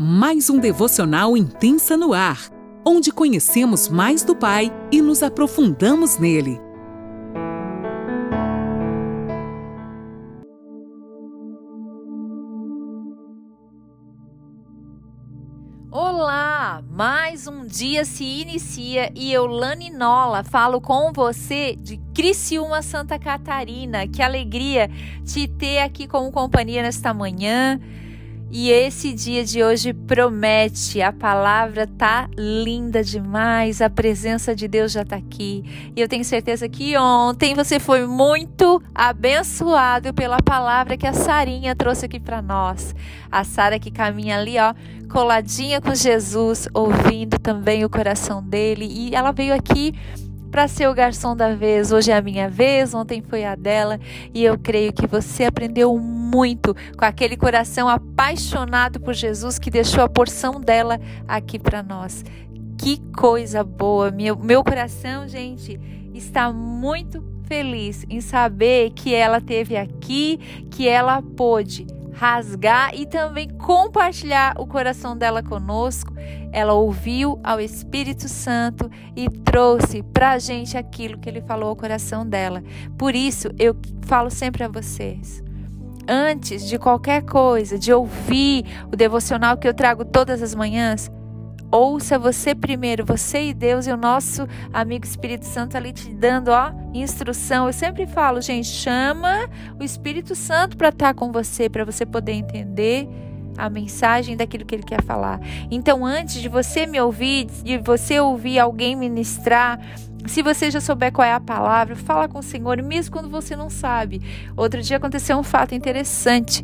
mais um devocional intensa no ar, onde conhecemos mais do Pai e nos aprofundamos nele. Olá! Mais um dia se inicia e eu, Lani Nola, falo com você de Criciúma, Santa Catarina. Que alegria te ter aqui como companhia nesta manhã. E esse dia de hoje promete, a palavra tá linda demais, a presença de Deus já tá aqui. E eu tenho certeza que ontem você foi muito abençoado pela palavra que a Sarinha trouxe aqui para nós. A Sara que caminha ali, ó, coladinha com Jesus, ouvindo também o coração dele, e ela veio aqui para ser o garçom da vez. Hoje é a minha vez, ontem foi a dela, e eu creio que você aprendeu muito com aquele coração apaixonado por Jesus que deixou a porção dela aqui para nós. Que coisa boa! Meu, meu coração, gente, está muito feliz em saber que ela teve aqui, que ela pôde rasgar e também compartilhar o coração dela conosco. Ela ouviu ao Espírito Santo e trouxe para a gente aquilo que ele falou ao coração dela. Por isso, eu falo sempre a vocês. Antes de qualquer coisa, de ouvir o devocional que eu trago todas as manhãs, Ouça você primeiro, você e Deus e o nosso amigo Espírito Santo ali te dando, ó, instrução. Eu sempre falo, gente, chama o Espírito Santo para estar tá com você, para você poder entender a mensagem daquilo que ele quer falar. Então, antes de você me ouvir, de você ouvir alguém ministrar, se você já souber qual é a palavra, fala com o Senhor, mesmo quando você não sabe. Outro dia aconteceu um fato interessante.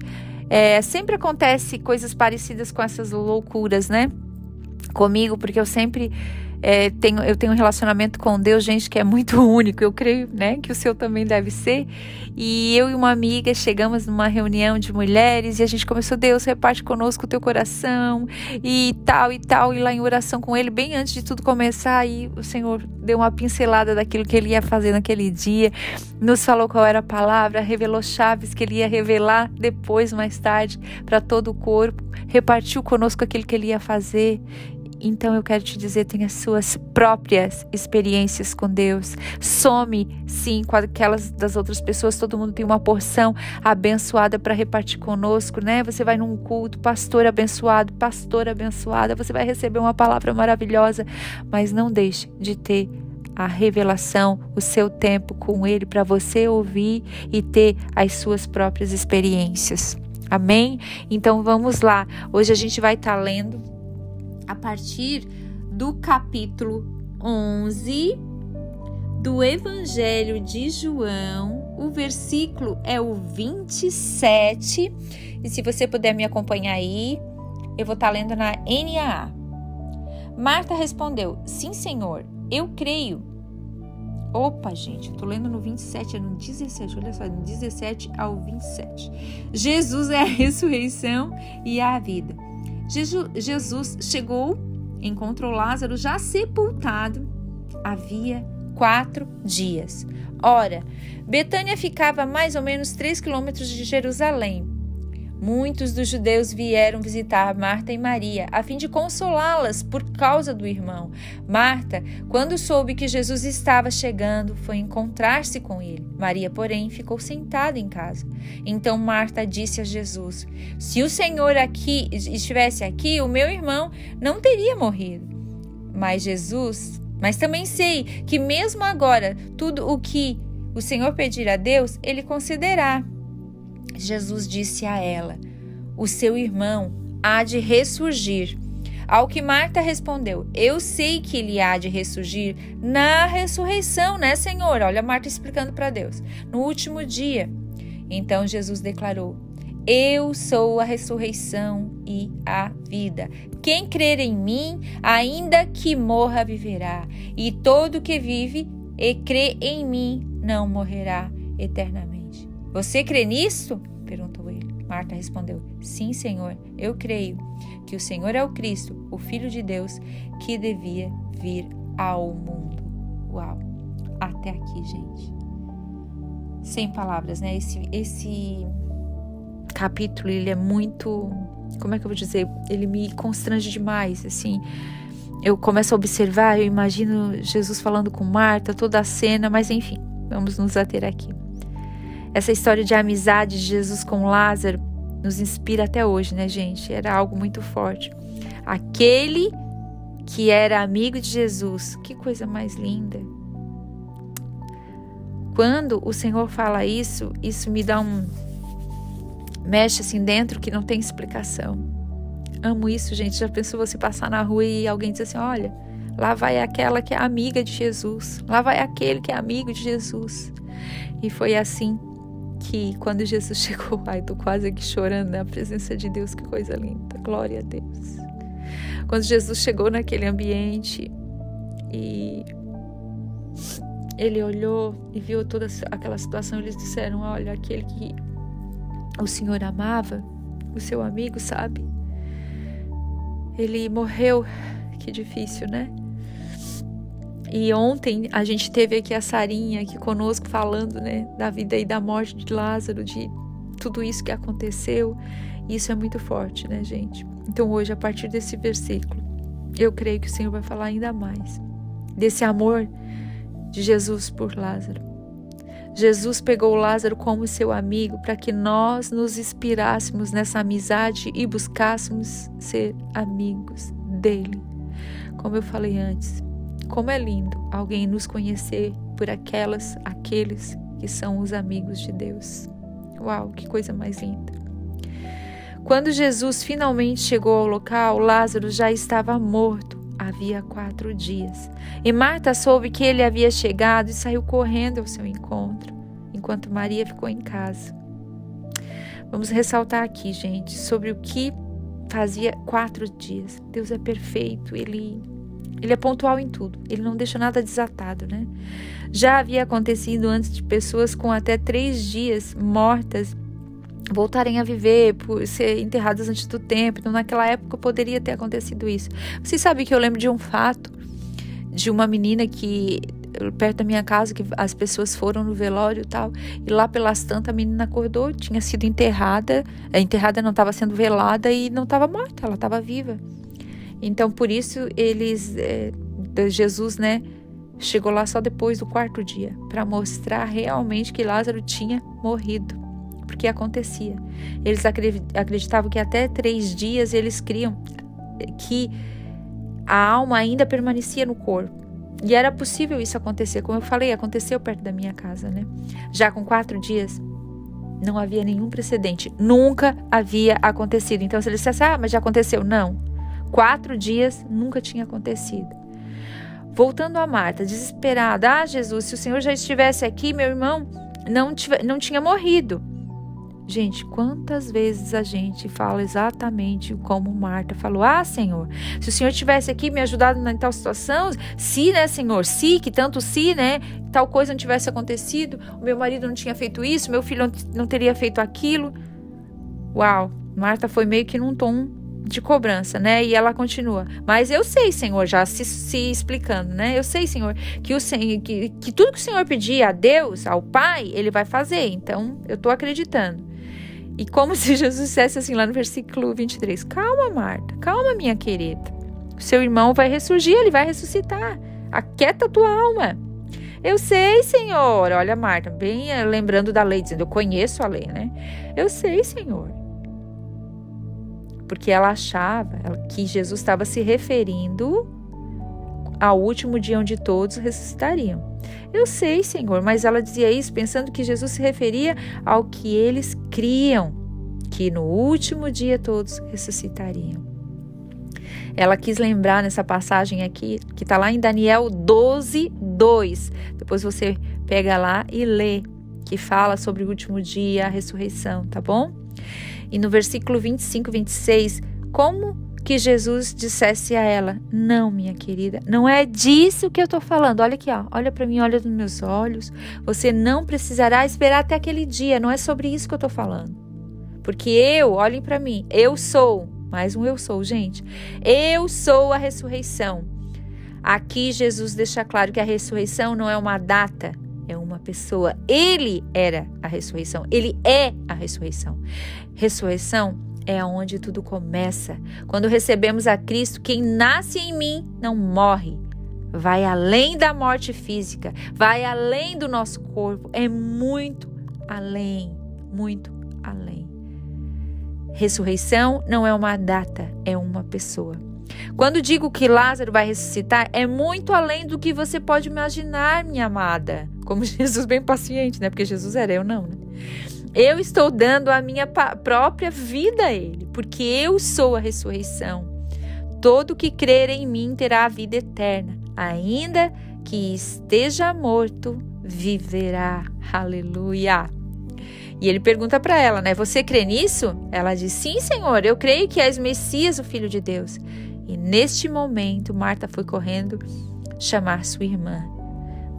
É, sempre acontece coisas parecidas com essas loucuras, né? Comigo, porque eu sempre é, tenho, eu tenho um relacionamento com Deus, gente, que é muito único. Eu creio, né, que o seu também deve ser. E eu e uma amiga chegamos numa reunião de mulheres e a gente começou, Deus, reparte conosco o teu coração e tal e tal. E lá em oração com ele, bem antes de tudo começar, aí o Senhor deu uma pincelada daquilo que ele ia fazer naquele dia, nos falou qual era a palavra, revelou chaves que ele ia revelar depois, mais tarde, para todo o corpo, repartiu conosco aquilo que ele ia fazer. Então eu quero te dizer, tenha suas próprias experiências com Deus. Some, sim, com aquelas das outras pessoas. Todo mundo tem uma porção abençoada para repartir conosco, né? Você vai num culto, pastor abençoado, pastor abençoada, você vai receber uma palavra maravilhosa, mas não deixe de ter a revelação, o seu tempo com Ele para você ouvir e ter as suas próprias experiências. Amém? Então vamos lá. Hoje a gente vai estar tá lendo a partir do capítulo 11 do Evangelho de João. O versículo é o 27. E se você puder me acompanhar aí, eu vou estar lendo na NAA. Marta respondeu: Sim, Senhor, eu creio. Opa, gente, eu tô lendo no 27, é no 17, olha só, no 17 ao 27. Jesus é a ressurreição e a vida. Jesus chegou, encontrou Lázaro já sepultado havia quatro dias. Ora, Betânia ficava a mais ou menos três quilômetros de Jerusalém. Muitos dos judeus vieram visitar Marta e Maria, a fim de consolá-las por causa do irmão. Marta, quando soube que Jesus estava chegando, foi encontrar-se com ele. Maria, porém, ficou sentada em casa. Então Marta disse a Jesus: Se o Senhor aqui estivesse aqui, o meu irmão não teria morrido. Mas Jesus, mas também sei que mesmo agora, tudo o que o Senhor pedir a Deus, ele concederá. Jesus disse a ela: O seu irmão há de ressurgir. Ao que Marta respondeu: Eu sei que ele há de ressurgir na ressurreição, né, Senhor? Olha Marta explicando para Deus. No último dia. Então Jesus declarou: Eu sou a ressurreição e a vida. Quem crer em mim, ainda que morra, viverá. E todo que vive e crê em mim não morrerá eternamente. Você crê nisto? perguntou ele. Marta respondeu: Sim, Senhor, eu creio que o Senhor é o Cristo, o Filho de Deus, que devia vir ao mundo. Uau! Até aqui, gente. Sem palavras, né? Esse, esse, capítulo ele é muito, como é que eu vou dizer? Ele me constrange demais, assim. Eu começo a observar, eu imagino Jesus falando com Marta, toda a cena, mas enfim, vamos nos ater aqui. Essa história de amizade de Jesus com Lázaro nos inspira até hoje, né, gente? Era algo muito forte. Aquele que era amigo de Jesus, que coisa mais linda. Quando o Senhor fala isso, isso me dá um mexe assim dentro que não tem explicação. Amo isso, gente. Já pensou você passar na rua e alguém diz assim: olha, lá vai aquela que é amiga de Jesus, lá vai aquele que é amigo de Jesus. E foi assim que quando Jesus chegou, ai, tô quase aqui chorando na presença de Deus, que coisa linda. Glória a Deus. Quando Jesus chegou naquele ambiente e ele olhou e viu toda aquela situação, eles disseram: Olha, aquele que o Senhor amava, o seu amigo, sabe? Ele morreu. Que difícil, né? E ontem a gente teve aqui a Sarinha aqui conosco falando, né, da vida e da morte de Lázaro, de tudo isso que aconteceu. Isso é muito forte, né, gente? Então hoje, a partir desse versículo, eu creio que o Senhor vai falar ainda mais desse amor de Jesus por Lázaro. Jesus pegou Lázaro como seu amigo para que nós nos inspirássemos nessa amizade e buscássemos ser amigos dele. Como eu falei antes, como é lindo alguém nos conhecer por aquelas, aqueles que são os amigos de Deus. Uau, que coisa mais linda. Quando Jesus finalmente chegou ao local, Lázaro já estava morto havia quatro dias. E Marta soube que ele havia chegado e saiu correndo ao seu encontro, enquanto Maria ficou em casa. Vamos ressaltar aqui, gente, sobre o que fazia quatro dias. Deus é perfeito, ele ele é pontual em tudo, ele não deixa nada desatado, né? Já havia acontecido antes de pessoas com até três dias mortas voltarem a viver, por ser enterradas antes do tempo. Então, naquela época poderia ter acontecido isso. Vocês sabem que eu lembro de um fato de uma menina que perto da minha casa que as pessoas foram no velório e tal, e lá pelas tantas a menina acordou, tinha sido enterrada, enterrada não estava sendo velada e não estava morta, ela estava viva. Então por isso eles é, Jesus, né, chegou lá só depois do quarto dia para mostrar realmente que Lázaro tinha morrido porque acontecia. Eles acreditavam que até três dias eles criam que a alma ainda permanecia no corpo. E era possível isso acontecer, como eu falei, aconteceu perto da minha casa, né? Já com quatro dias, não havia nenhum precedente, nunca havia acontecido. Então, se eles dissessem, ah, mas já aconteceu, não. Quatro dias nunca tinha acontecido. Voltando a Marta, desesperada, ah, Jesus, se o Senhor já estivesse aqui, meu irmão não, não tinha morrido. Gente, quantas vezes a gente fala exatamente como Marta falou: Ah, Senhor, se o Senhor tivesse aqui me ajudado na tal situação, se, né, Senhor, se, que tanto se, né, tal coisa não tivesse acontecido, o meu marido não tinha feito isso, meu filho não teria feito aquilo. Uau, Marta foi meio que num tom de cobrança, né? E ela continua. Mas eu sei, Senhor, já se, se explicando, né? Eu sei, Senhor, que, o, que, que tudo que o Senhor pedir a Deus, ao Pai, Ele vai fazer. Então, eu tô acreditando. E como se Jesus dissesse assim lá no versículo 23: Calma, Marta, calma, minha querida. O seu irmão vai ressurgir, ele vai ressuscitar. Aquieta a tua alma. Eu sei, Senhor. Olha, Marta, bem eh, lembrando da lei, dizendo: Eu conheço a lei, né? Eu sei, Senhor. Porque ela achava que Jesus estava se referindo ao último dia onde todos ressuscitariam. Eu sei, Senhor, mas ela dizia isso pensando que Jesus se referia ao que eles criam, que no último dia todos ressuscitariam. Ela quis lembrar nessa passagem aqui, que está lá em Daniel 12, 2. Depois você pega lá e lê, que fala sobre o último dia, a ressurreição, tá bom? E no versículo 25, 26, como que Jesus dissesse a ela: Não, minha querida, não é disso que eu estou falando. Olha aqui, ó, olha para mim, olha nos meus olhos. Você não precisará esperar até aquele dia. Não é sobre isso que eu estou falando. Porque eu, olhem para mim, eu sou, mais um eu sou, gente. Eu sou a ressurreição. Aqui Jesus deixa claro que a ressurreição não é uma data, é uma pessoa. Ele era a ressurreição. Ele é a ressurreição. Ressurreição é onde tudo começa. Quando recebemos a Cristo, quem nasce em mim não morre. Vai além da morte física, vai além do nosso corpo, é muito além, muito além. Ressurreição não é uma data, é uma pessoa. Quando digo que Lázaro vai ressuscitar, é muito além do que você pode imaginar, minha amada. Como Jesus bem paciente, né? Porque Jesus era eu não, né? Eu estou dando a minha própria vida a ele, porque eu sou a ressurreição. Todo que crer em mim terá a vida eterna, ainda que esteja morto, viverá. Aleluia. E ele pergunta para ela, né? Você crê nisso? Ela diz: Sim, Senhor, eu creio que és Messias, o Filho de Deus. E neste momento, Marta foi correndo chamar sua irmã.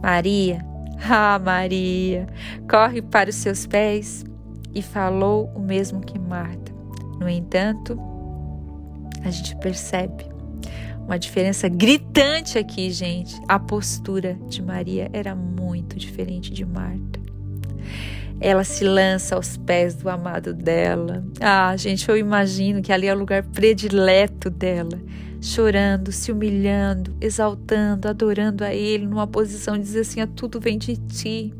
Maria, ah, Maria, corre para os seus pés e falou o mesmo que Marta. No entanto, a gente percebe uma diferença gritante aqui, gente. A postura de Maria era muito diferente de Marta. Ela se lança aos pés do amado dela. Ah, gente, eu imagino que ali é o lugar predileto dela chorando, se humilhando, exaltando, adorando a Ele, numa posição de dizer assim: ah, tudo vem de ti.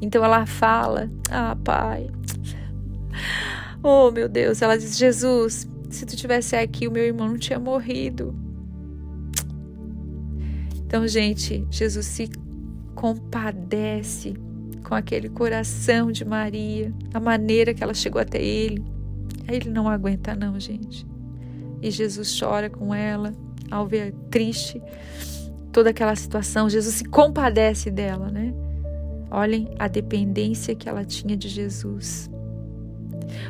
Então ela fala: Ah, Pai, oh meu Deus, ela diz: Jesus, se tu tivesse aqui, o meu irmão não tinha morrido. Então, gente, Jesus se compadece com aquele coração de Maria, a maneira que ela chegou até ele. Aí ele não aguenta, não, gente e Jesus chora com ela ao ver triste toda aquela situação. Jesus se compadece dela, né? Olhem a dependência que ela tinha de Jesus.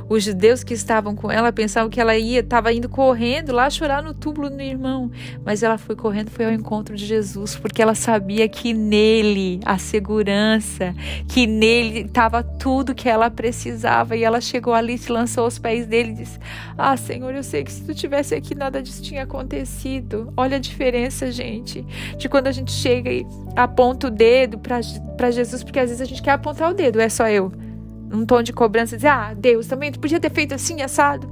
Os judeus que estavam com ela pensavam que ela ia, estava indo correndo lá chorar no túmulo do irmão, mas ela foi correndo, foi ao encontro de Jesus, porque ela sabia que nele a segurança, que nele estava tudo que ela precisava, e ela chegou ali, se lançou aos pés dele e disse: "Ah, Senhor, eu sei que se tu tivesse aqui nada disso tinha acontecido". Olha a diferença, gente, de quando a gente chega e aponta o dedo para Jesus, porque às vezes a gente quer apontar o dedo, é só eu num tom de cobrança, dizer: Ah, Deus, também tu podia ter feito assim, assado.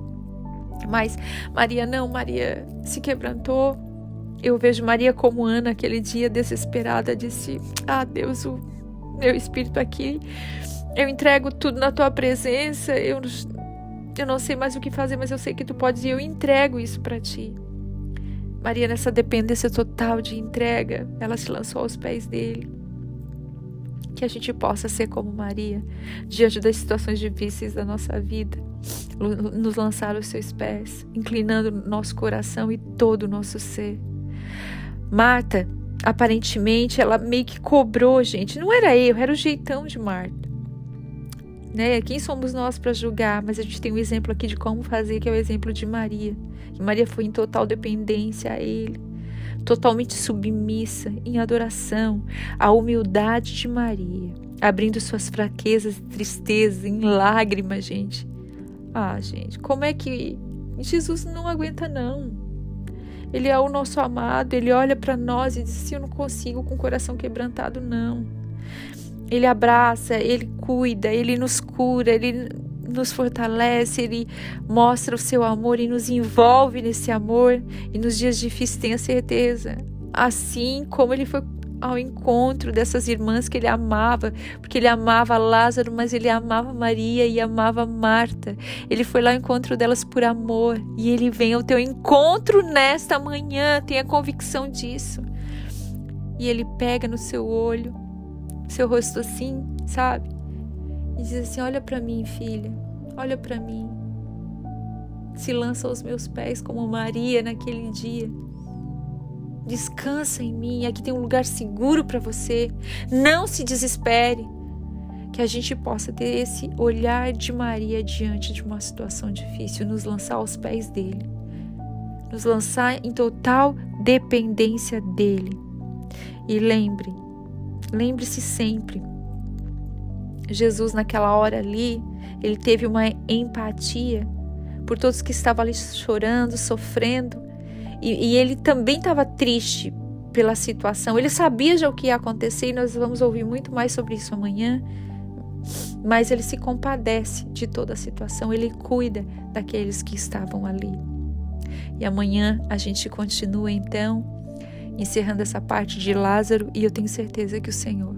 Mas Maria não, Maria se quebrantou. Eu vejo Maria como Ana, aquele dia desesperada, disse: Ah, Deus, o meu espírito aqui, eu entrego tudo na tua presença. Eu, eu não sei mais o que fazer, mas eu sei que tu podes e eu entrego isso para ti. Maria, nessa dependência total de entrega, ela se lançou aos pés dele que a gente possa ser como Maria, diante das situações difíceis da nossa vida, nos lançar aos seus pés, inclinando nosso coração e todo o nosso ser. Marta, aparentemente, ela meio que cobrou, gente. Não era eu, era o jeitão de Marta. Né? Quem somos nós para julgar? Mas a gente tem um exemplo aqui de como fazer, que é o exemplo de Maria. Maria foi em total dependência a Ele totalmente submissa, em adoração, à humildade de Maria, abrindo suas fraquezas e tristezas em lágrimas, gente. Ah, gente, como é que Jesus não aguenta não? Ele é o nosso amado, ele olha para nós e diz assim: Eu não consigo com o coração quebrantado, não. Ele abraça, ele cuida, ele nos cura, ele nos fortalece, Ele mostra o seu amor e nos envolve nesse amor. E nos dias difíceis, tenha certeza. Assim como Ele foi ao encontro dessas irmãs que ele amava, porque ele amava Lázaro, mas ele amava Maria e amava Marta. Ele foi lá ao encontro delas por amor e ele vem ao teu encontro nesta manhã, tenha convicção disso. E ele pega no seu olho, seu rosto assim, sabe? E diz assim: Olha para mim, filha, olha para mim. Se lança aos meus pés como Maria naquele dia. Descansa em mim, aqui tem um lugar seguro para você. Não se desespere. Que a gente possa ter esse olhar de Maria diante de uma situação difícil, nos lançar aos pés dele, nos lançar em total dependência dele. E lembre, lembre-se sempre Jesus, naquela hora ali, ele teve uma empatia por todos que estavam ali chorando, sofrendo. E, e ele também estava triste pela situação. Ele sabia já o que ia acontecer e nós vamos ouvir muito mais sobre isso amanhã. Mas ele se compadece de toda a situação, ele cuida daqueles que estavam ali. E amanhã a gente continua então encerrando essa parte de Lázaro e eu tenho certeza que o Senhor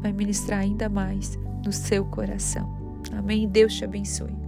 vai ministrar ainda mais no seu coração. Amém. Deus te abençoe.